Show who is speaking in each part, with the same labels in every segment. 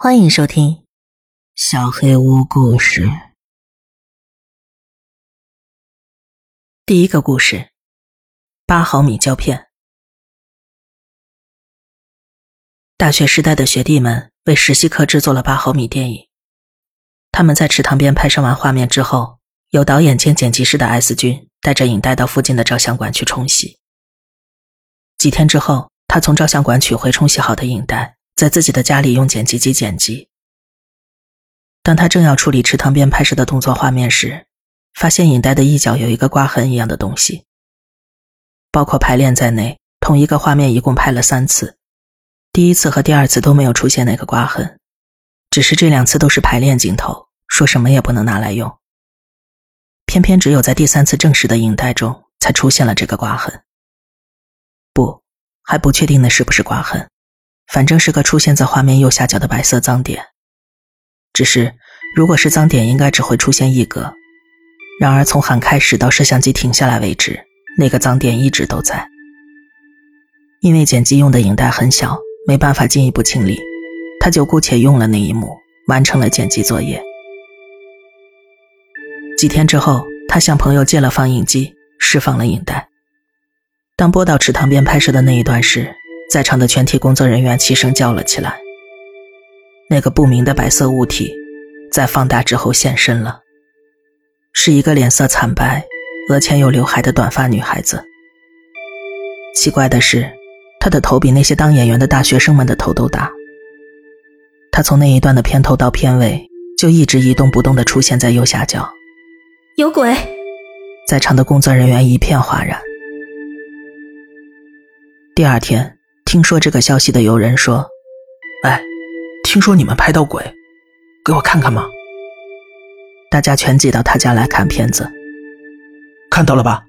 Speaker 1: 欢迎收听《小黑屋故事》第一个故事：八毫米胶片。大学时代的学弟们为实习课制作了八毫米电影。他们在池塘边拍摄完画面之后，由导演兼剪辑师的 S 君带着影带到附近的照相馆去冲洗。几天之后，他从照相馆取回冲洗好的影带。在自己的家里用剪辑机剪辑。当他正要处理池塘边拍摄的动作画面时，发现影带的一角有一个刮痕一样的东西。包括排练在内，同一个画面一共拍了三次，第一次和第二次都没有出现那个刮痕，只是这两次都是排练镜头，说什么也不能拿来用。偏偏只有在第三次正式的影带中才出现了这个刮痕。不，还不确定那是不是刮痕。反正是个出现在画面右下角的白色脏点，只是如果是脏点，应该只会出现一格。然而从喊开始到摄像机停下来为止，那个脏点一直都在。因为剪辑用的影带很小，没办法进一步清理，他就姑且用了那一幕，完成了剪辑作业。几天之后，他向朋友借了放映机，释放了影带。当播到池塘边拍摄的那一段时，在场的全体工作人员齐声叫了起来。那个不明的白色物体，在放大之后现身了，是一个脸色惨白、额前有刘海的短发女孩子。奇怪的是，她的头比那些当演员的大学生们的头都大。她从那一段的片头到片尾，就一直一动不动地出现在右下角。
Speaker 2: 有鬼！
Speaker 1: 在场的工作人员一片哗然。第二天。听说这个消息的有人说：“
Speaker 3: 哎，听说你们拍到鬼，给我看看嘛。”
Speaker 1: 大家全挤到他家来看片子。
Speaker 3: 看到了吧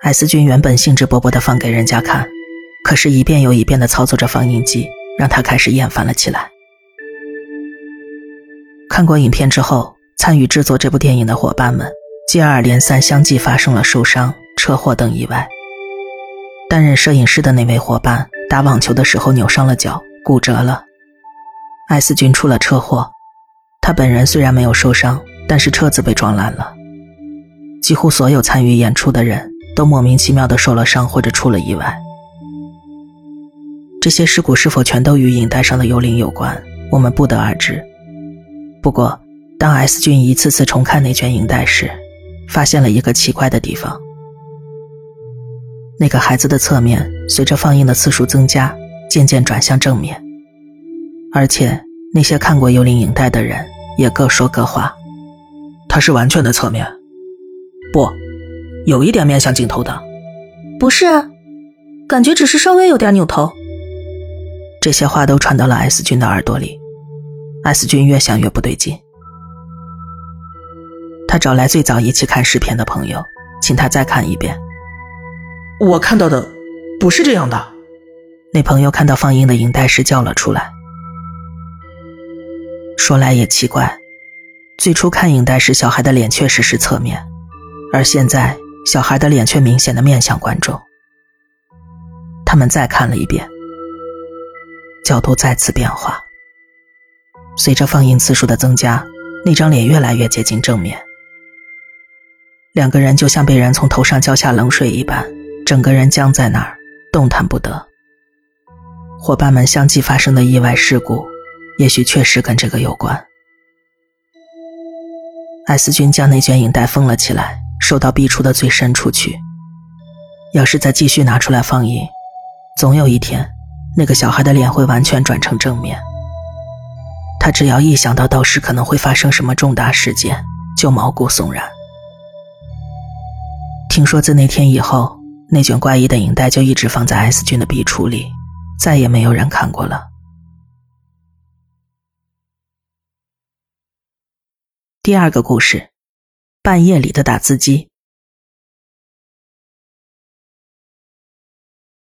Speaker 1: 艾斯君原本兴致勃勃的放给人家看，可是，一遍又一遍的操作着放映机，让他开始厌烦了起来。看过影片之后，参与制作这部电影的伙伴们接二连三相继发生了受伤、车祸等意外。担任摄影师的那位伙伴打网球的时候扭伤了脚，骨折了。艾斯君出了车祸，他本人虽然没有受伤，但是车子被撞烂了。几乎所有参与演出的人都莫名其妙的受了伤或者出了意外。这些事故是否全都与影带上的幽灵有关，我们不得而知。不过，当 S 君一次次重看那卷影带时，发现了一个奇怪的地方。那个孩子的侧面随着放映的次数增加，渐渐转向正面，而且那些看过幽灵影带的人也各说各话。
Speaker 3: 他是完全的侧面，不，有一点面向镜头的。
Speaker 2: 不是，感觉只是稍微有点扭头。
Speaker 1: 这些话都传到了 S 君的耳朵里，S 君越想越不对劲。他找来最早一起看视频的朋友，请他再看一遍。
Speaker 3: 我看到的不是这样的。
Speaker 1: 那朋友看到放映的影带时叫了出来。说来也奇怪，最初看影带时，小孩的脸确实是侧面，而现在小孩的脸却明显的面向观众。他们再看了一遍，角度再次变化。随着放映次数的增加，那张脸越来越接近正面。两个人就像被人从头上浇下冷水一般。整个人僵在那儿，动弹不得。伙伴们相继发生的意外事故，也许确实跟这个有关。艾斯君将那卷影带封了起来，收到壁橱的最深处去。要是再继续拿出来放映，总有一天，那个小孩的脸会完全转成正面。他只要一想到到时可能会发生什么重大事件，就毛骨悚然。听说自那天以后。那卷怪异的影带就一直放在 S 君的壁橱里，再也没有人看过了。第二个故事：半夜里的打字机。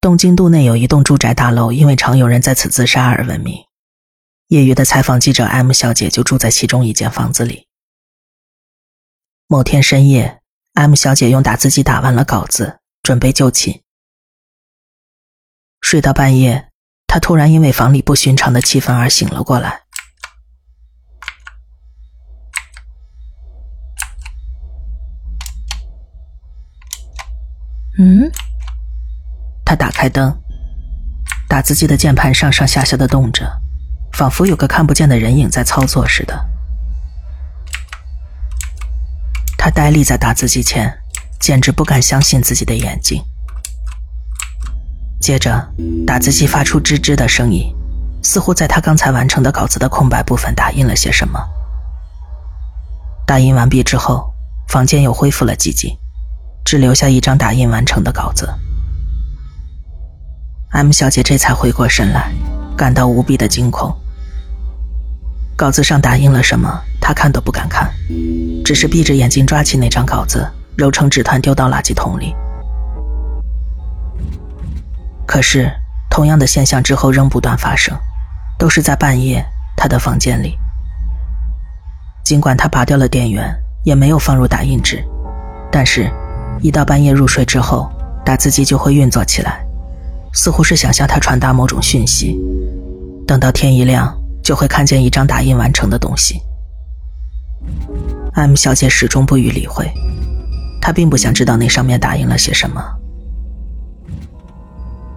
Speaker 1: 东京都内有一栋住宅大楼，因为常有人在此自杀而闻名。业余的采访记者 M 小姐就住在其中一间房子里。某天深夜，M 小姐用打字机打完了稿子。准备就寝，睡到半夜，他突然因为房里不寻常的气氛而醒了过来。
Speaker 2: 嗯，
Speaker 1: 他打开灯，打字机的键盘上上下下的动着，仿佛有个看不见的人影在操作似的。他呆立在打字机前，简直不敢相信自己的眼睛。接着，打字机发出吱吱的声音，似乎在他刚才完成的稿子的空白部分打印了些什么。打印完毕之后，房间又恢复了寂静，只留下一张打印完成的稿子。M 小姐这才回过神来，感到无比的惊恐。稿子上打印了什么，她看都不敢看，只是闭着眼睛抓起那张稿子，揉成纸团丢到垃圾桶里。可是，同样的现象之后仍不断发生，都是在半夜，他的房间里。尽管他拔掉了电源，也没有放入打印纸，但是，一到半夜入睡之后，打字机就会运作起来，似乎是想向他传达某种讯息。等到天一亮，就会看见一张打印完成的东西。M 小姐始终不予理会，他并不想知道那上面打印了些什么。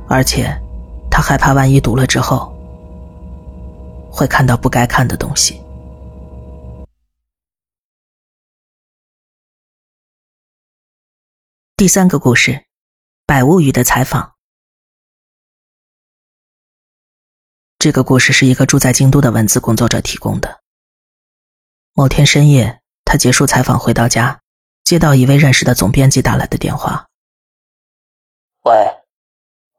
Speaker 1: 而且，他害怕万一读了之后，会看到不该看的东西。第三个故事，《百物语》的采访。这个故事是一个住在京都的文字工作者提供的。某天深夜，他结束采访回到家，接到一位认识的总编辑打来的电话。
Speaker 4: 喂。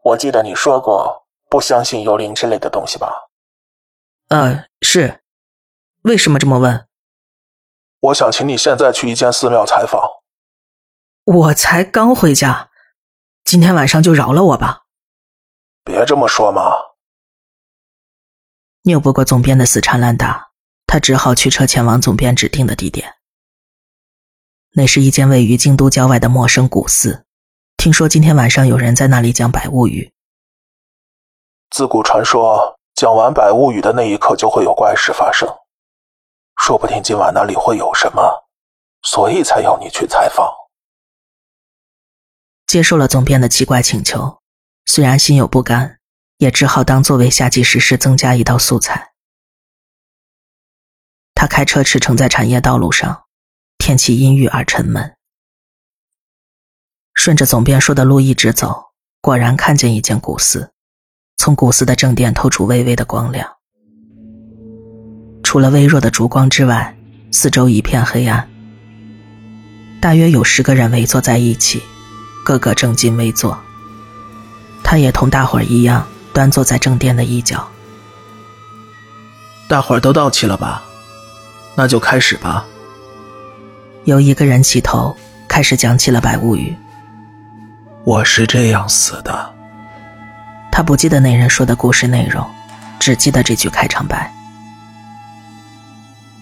Speaker 4: 我记得你说过不相信幽灵之类的东西吧？
Speaker 3: 呃，是。为什么这么问？
Speaker 4: 我想请你现在去一间寺庙采访。
Speaker 3: 我才刚回家，今天晚上就饶了我吧。
Speaker 4: 别这么说嘛。
Speaker 1: 拗不过总编的死缠烂打，他只好驱车前往总编指定的地点。那是一间位于京都郊外的陌生古寺。听说今天晚上有人在那里讲百物语。
Speaker 4: 自古传说，讲完百物语的那一刻就会有怪事发生，说不定今晚那里会有什么，所以才要你去采访。
Speaker 1: 接受了总编的奇怪请求，虽然心有不甘，也只好当作为下季实施增加一道素材。他开车驰骋在产业道路上，天气阴郁而沉闷。顺着总编说的路一直走，果然看见一间古寺，从古寺的正殿透出微微的光亮。除了微弱的烛光之外，四周一片黑暗。大约有十个人围坐在一起，个个正襟危坐。他也同大伙儿一样，端坐在正殿的一角。
Speaker 3: 大伙儿都到齐了吧？那就开始吧。
Speaker 1: 有一个人起头，开始讲起了百物语。
Speaker 4: 我是这样死的。
Speaker 1: 他不记得那人说的故事内容，只记得这句开场白。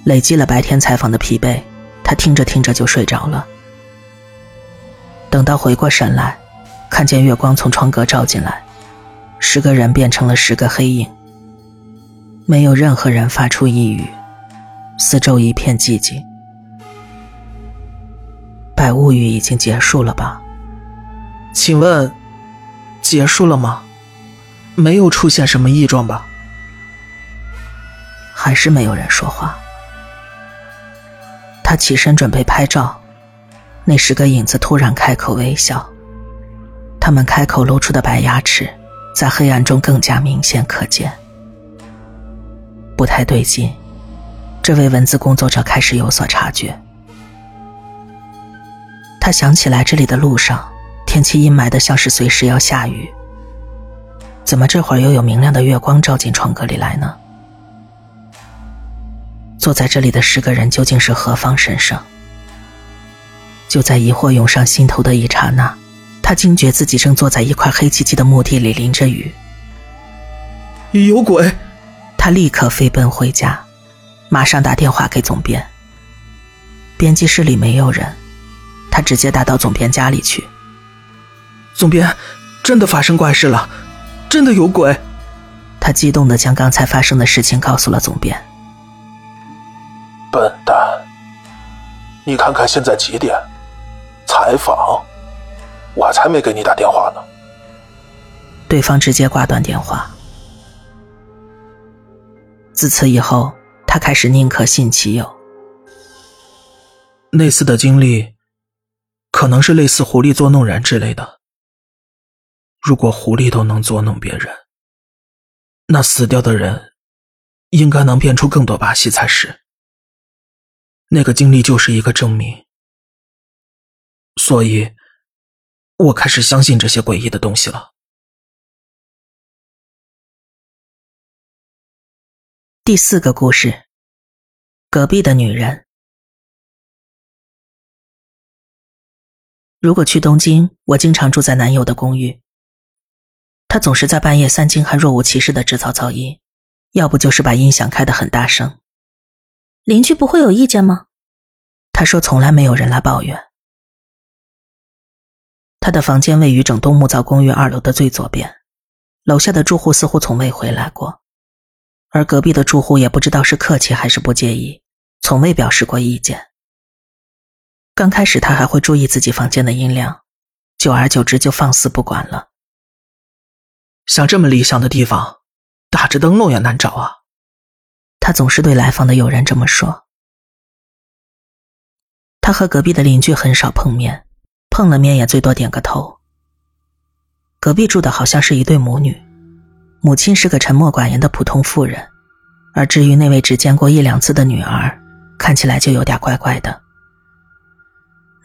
Speaker 1: 累积了白天采访的疲惫，他听着听着就睡着了。等到回过神来，看见月光从窗格照进来，十个人变成了十个黑影，没有任何人发出一语，四周一片寂静。百物语已经结束了吧？
Speaker 3: 请问，结束了吗？没有出现什么异状吧？
Speaker 1: 还是没有人说话。他起身准备拍照，那十个影子突然开口微笑，他们开口露出的白牙齿，在黑暗中更加明显可见。不太对劲，这位文字工作者开始有所察觉。他想起来这里的路上。天气阴霾的，像是随时要下雨。怎么这会儿又有明亮的月光照进窗格里来呢？坐在这里的十个人究竟是何方神圣？就在疑惑涌上心头的一刹那，他惊觉自己正坐在一块黑漆漆的墓地里，淋着雨。
Speaker 3: 有鬼！
Speaker 1: 他立刻飞奔回家，马上打电话给总编。编辑室里没有人，他直接打到总编家里去。
Speaker 3: 总编，真的发生怪事了，真的有鬼。
Speaker 1: 他激动的将刚才发生的事情告诉了总编。
Speaker 4: 笨蛋，你看看现在几点？采访？我才没给你打电话呢。
Speaker 1: 对方直接挂断电话。自此以后，他开始宁可信其有。
Speaker 3: 那次的经历，可能是类似狐狸捉弄人之类的。如果狐狸都能捉弄别人，那死掉的人应该能变出更多把戏才是。那个经历就是一个证明。所以，我开始相信这些诡异的东西了。
Speaker 1: 第四个故事，隔壁的女人。如果去东京，我经常住在男友的公寓。他总是在半夜三更还若无其事的制造噪音，要不就是把音响开得很大声。
Speaker 2: 邻居不会有意见吗？
Speaker 1: 他说从来没有人来抱怨。他的房间位于整栋木造公寓二楼的最左边，楼下的住户似乎从未回来过，而隔壁的住户也不知道是客气还是不介意，从未表示过意见。刚开始他还会注意自己房间的音量，久而久之就放肆不管了。
Speaker 3: 像这么理想的地方，打着灯笼也难找啊。
Speaker 1: 他总是对来访的友人这么说。他和隔壁的邻居很少碰面，碰了面也最多点个头。隔壁住的好像是一对母女，母亲是个沉默寡言的普通妇人，而至于那位只见过一两次的女儿，看起来就有点怪怪的。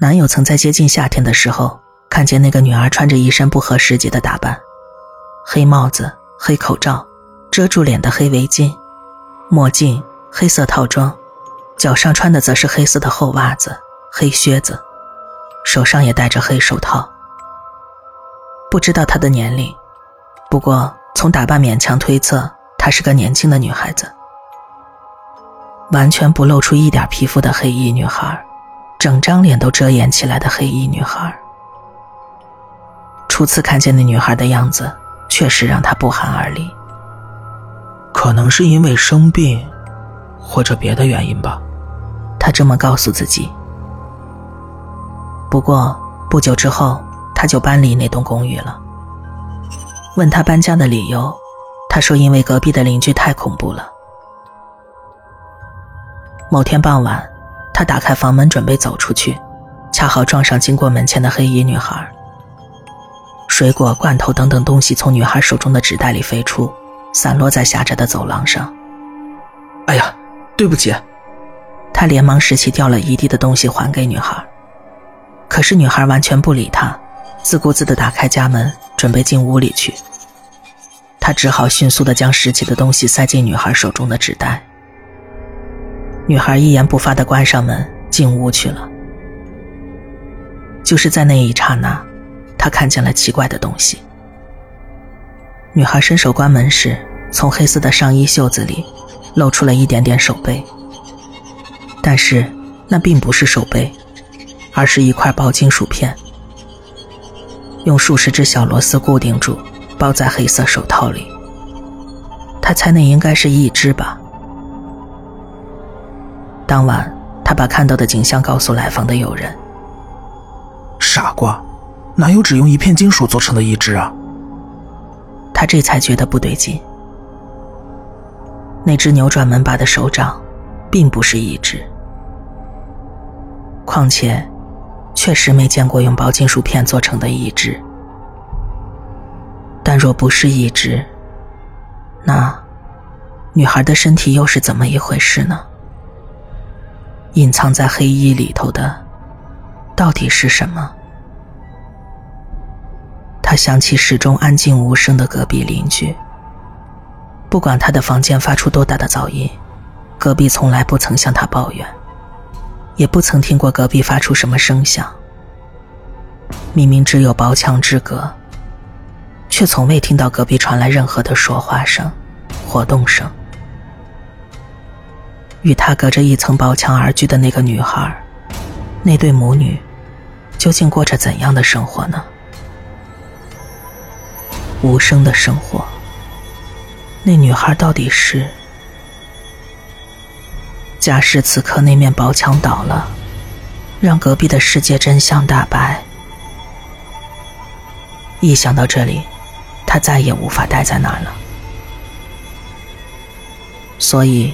Speaker 1: 男友曾在接近夏天的时候，看见那个女儿穿着一身不合时节的打扮：黑帽子、黑口罩、遮住脸的黑围巾、墨镜、黑色套装，脚上穿的则是黑色的厚袜子、黑靴子，手上也戴着黑手套。不知道她的年龄，不过从打扮勉强推测，她是个年轻的女孩子，完全不露出一点皮肤的黑衣女孩。整张脸都遮掩起来的黑衣女孩，初次看见那女孩的样子，确实让他不寒而栗。
Speaker 3: 可能是因为生病，或者别的原因吧，
Speaker 1: 他这么告诉自己。不过不久之后，他就搬离那栋公寓了。问他搬家的理由，他说因为隔壁的邻居太恐怖了。某天傍晚。他打开房门准备走出去，恰好撞上经过门前的黑衣女孩。水果、罐头等等东西从女孩手中的纸袋里飞出，散落在狭窄的走廊上。
Speaker 3: 哎呀，对不起！
Speaker 1: 他连忙拾起掉了一地的东西还给女孩，可是女孩完全不理他，自顾自地打开家门准备进屋里去。他只好迅速地将拾起的东西塞进女孩手中的纸袋。女孩一言不发的关上门，进屋去了。就是在那一刹那，她看见了奇怪的东西。女孩伸手关门时，从黑色的上衣袖子里露出了一点点手背，但是那并不是手背，而是一块薄金属片，用数十只小螺丝固定住，包在黑色手套里。她猜那应该是一只吧。当晚，他把看到的景象告诉来访的友人。
Speaker 3: 傻瓜，哪有只用一片金属做成的一只啊？
Speaker 1: 他这才觉得不对劲。那只扭转门把的手掌，并不是一只。况且，确实没见过用薄金属片做成的一只。但若不是一只，那女孩的身体又是怎么一回事呢？隐藏在黑衣里头的，到底是什么？他想起始终安静无声的隔壁邻居。不管他的房间发出多大的噪音，隔壁从来不曾向他抱怨，也不曾听过隔壁发出什么声响。明明只有薄墙之隔，却从未听到隔壁传来任何的说话声、活动声。与他隔着一层薄墙而居的那个女孩，那对母女，究竟过着怎样的生活呢？无声的生活，那女孩到底是？假使此刻那面薄墙倒了，让隔壁的世界真相大白。一想到这里，他再也无法待在那儿了，所以，